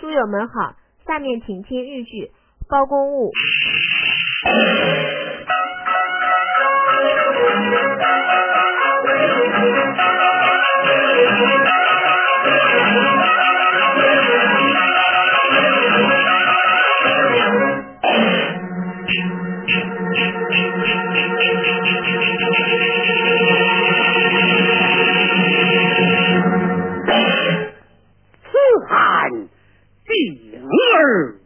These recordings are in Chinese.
书友们好，下面请听日剧《包公误》。碧眼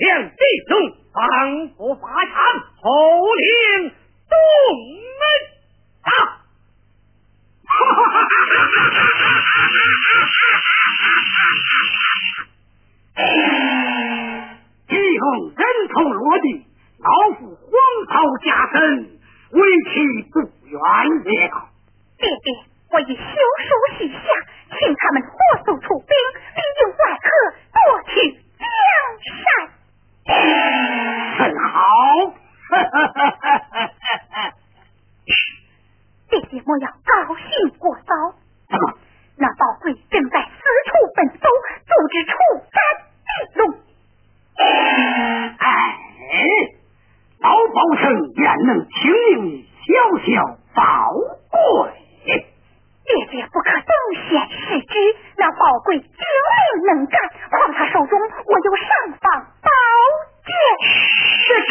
天弟兄方佛法场，侯令东门啊。弟兄人头落地，老夫荒草加身，为其不远也。爹爹，我已休书许下，请他们火速出兵，并用外客过去江山。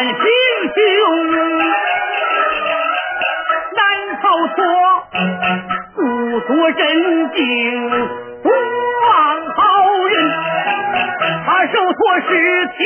敢行凶。难逃脱，故作镇定，不忘好人。他受错是提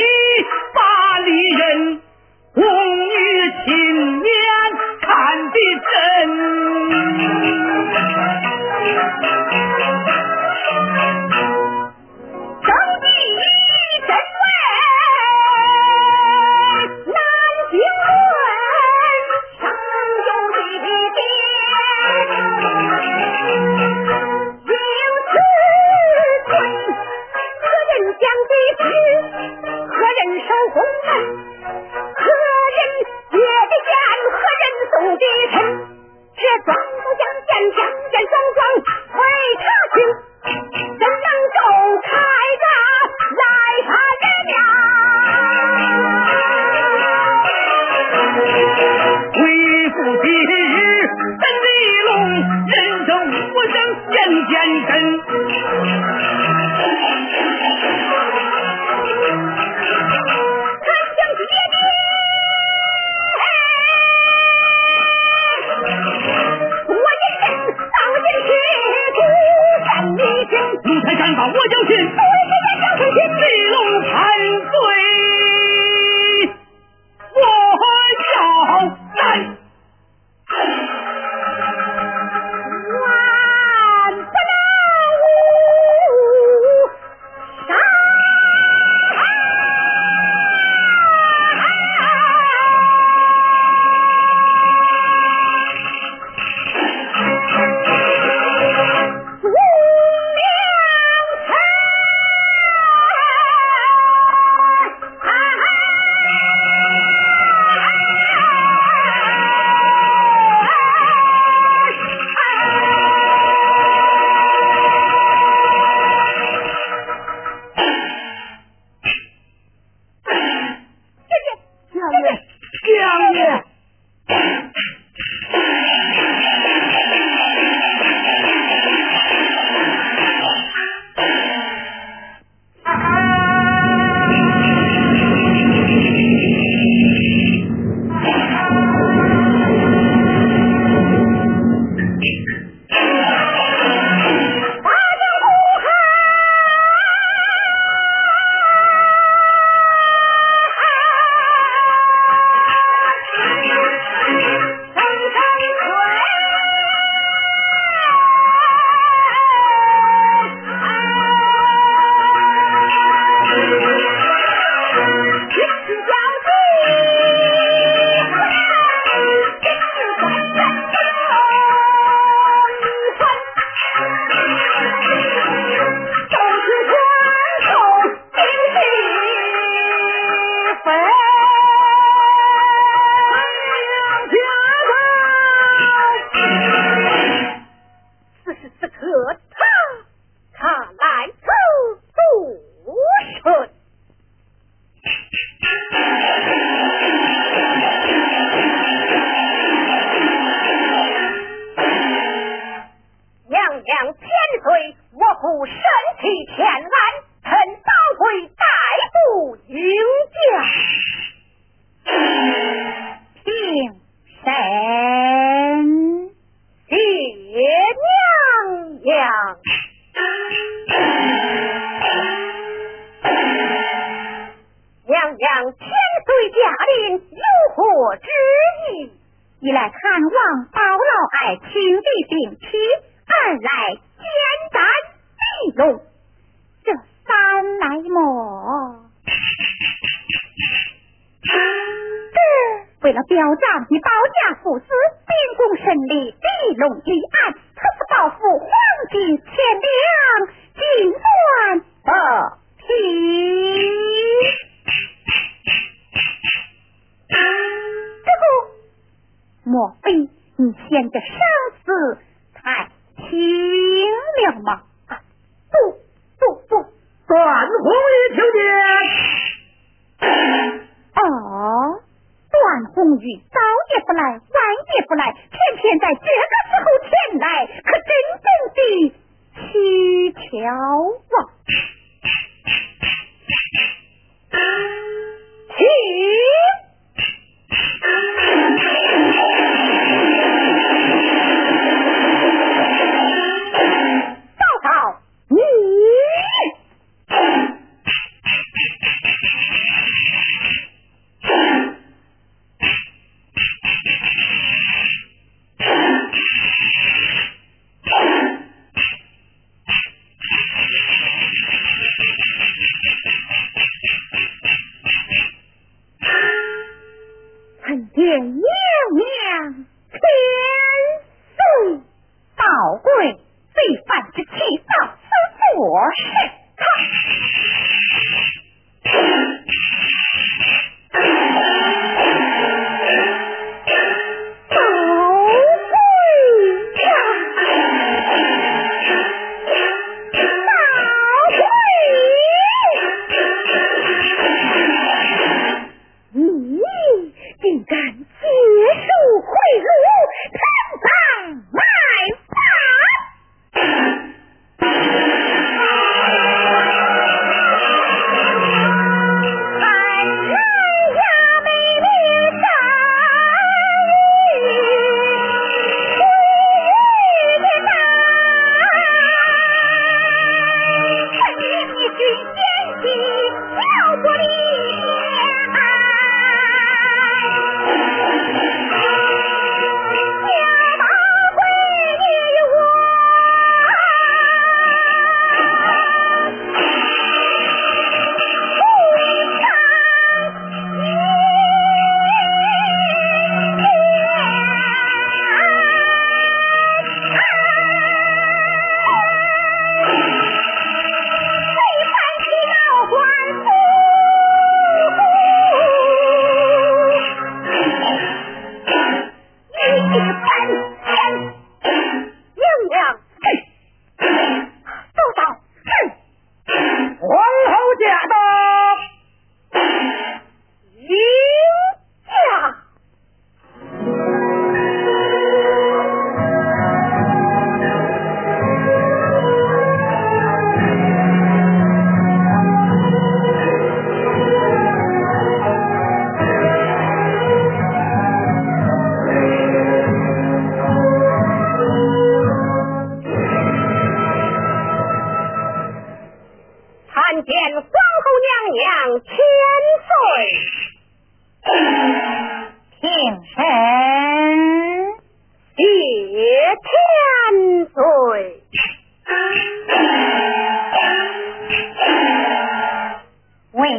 将军不畏艰难向前行必将千岁驾临，有何之意？一来看望包老爱亲弟病妻，二来兼斩地龙，这三来么？为了表彰你包家父子秉公审理地龙一案，特此报复黄金千两。你嫌这生死太轻了吗？不不不，段红玉听见。哦。段红玉早也不来，晚也不来，偏偏在这个时候前来，可真正的蹊跷 Jim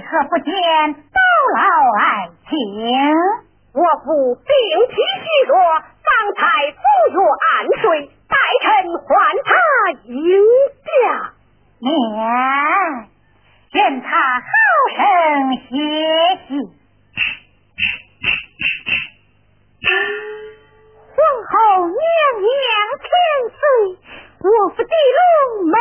可不见高老爱情我父病体虚弱方才不入安睡待臣唤他一驾年愿他好生歇息皇后娘娘千岁我父的龙门